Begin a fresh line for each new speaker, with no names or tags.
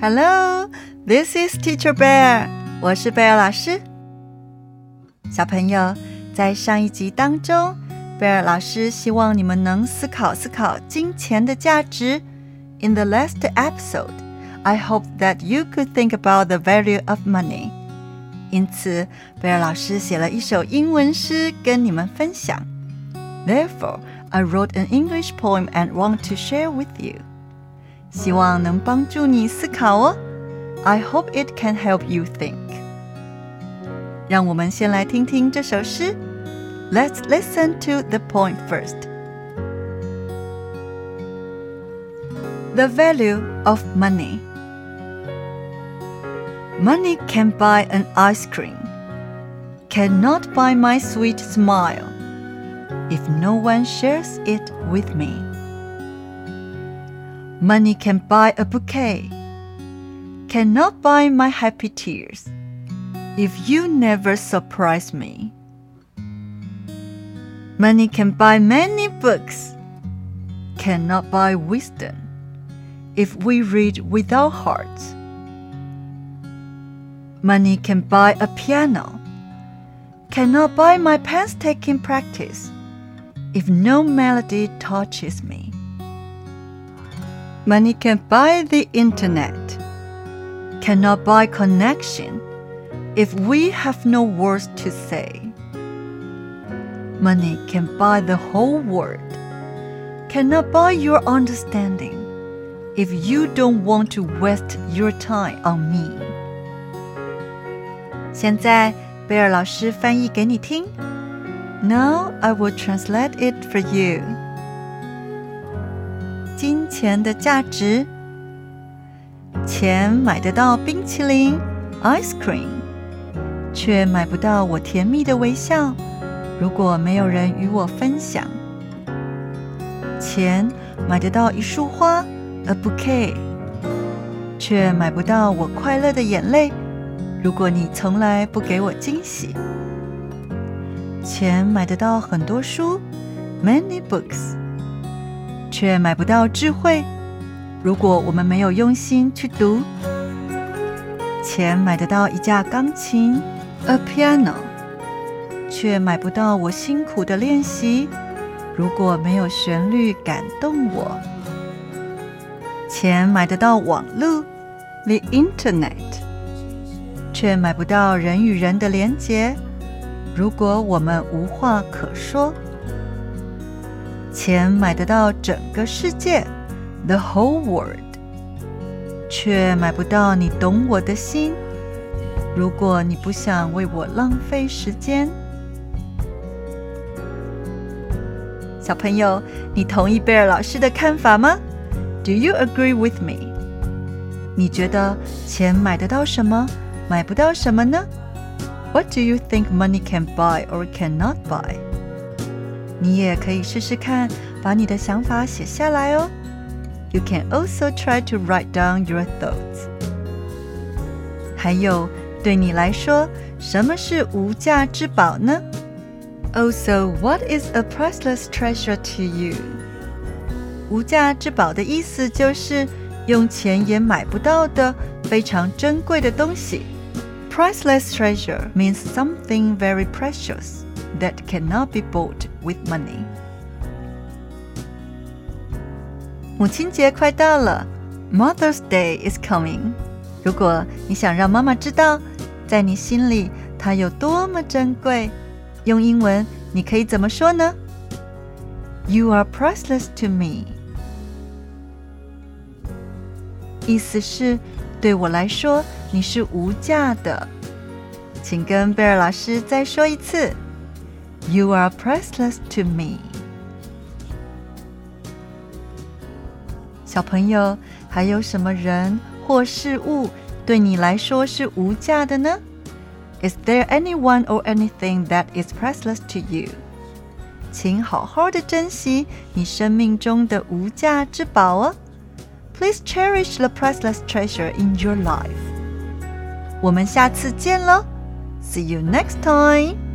Hello, this is Teacher Bear。我是贝尔老师。小朋友，在上一集当中，贝尔老师希望你们能思考思考金钱的价值。In the last episode, I hope that you could think about the value of money. 因此，贝尔老师写了一首英文诗跟你们分享。Therefore, I wrote an English poem and want to share with you. 希望能帮助你思考哦。I hope it can help you think. 让我们先来听听这首诗。Let's listen to the poem first. The value of money. Money can buy an ice cream, cannot buy my sweet smile if no one shares it with me. Money can buy a bouquet, cannot buy my happy tears if you never surprise me. Money can buy many books, cannot buy wisdom if we read with our hearts. Money can buy a piano, cannot buy my painstaking practice if no melody touches me. Money can buy the internet, cannot buy connection if we have no words to say. Money can buy the whole world, cannot buy your understanding if you don't want to waste your time on me. 现在，贝尔老师翻译给你听。Now I will translate it for you. 金钱的价值，钱买得到冰淇淋 （ice cream），却买不到我甜蜜的微笑。如果没有人与我分享，钱买得到一束花 （a bouquet），却买不到我快乐的眼泪。如果你从来不给我惊喜，钱买得到很多书 （many books）。却买不到智慧。如果我们没有用心去读，钱买得到一架钢琴 （a piano），却买不到我辛苦的练习。如果没有旋律感动我，钱买得到网络 （the internet），却买不到人与人的连结。如果我们无话可说。钱买得到整个世界，the whole world，却买不到你懂我的心。如果你不想为我浪费时间，小朋友，你同意贝尔老师的看法吗？Do you agree with me？你觉得钱买得到什么，买不到什么呢？What do you think money can buy or cannot buy？你也可以试试看，把你的想法写下来哦。You can also try to write down your thoughts。还有，对你来说，什么是无价之宝呢？Also, what is a priceless treasure to you？无价之宝的意思就是用钱也买不到的非常珍贵的东西。Priceless treasure means something very precious That cannot be bought with money。母亲节快到了，Mother's Day is coming。如果你想让妈妈知道，在你心里她有多么珍贵，用英文你可以怎么说呢？You are priceless to me。意思是对我来说你是无价的。请跟贝尔老师再说一次。You are priceless to me。小朋友，还有什么人或事物对你来说是无价的呢？Is there anyone or anything that is priceless to you？请好好的珍惜你生命中的无价之宝哦。Please cherish the priceless treasure in your life。我们下次见喽，See you next time。